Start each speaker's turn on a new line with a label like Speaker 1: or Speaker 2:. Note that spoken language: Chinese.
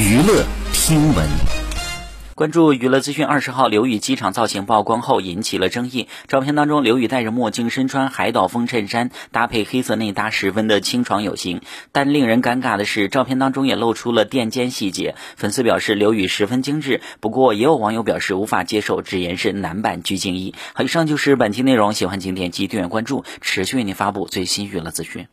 Speaker 1: 娱乐听闻。
Speaker 2: 关注娱乐资讯，二十号刘宇机场造型曝光后引起了争议。照片当中，刘宇戴着墨镜，身穿海岛风衬衫，搭配黑色内搭，十分的清爽有型。但令人尴尬的是，照片当中也露出了垫肩细节。粉丝表示刘宇十分精致，不过也有网友表示无法接受，直言是男版鞠婧祎。好，以上就是本期内容，喜欢请点击订阅关注，持续为您发布最新娱乐资讯。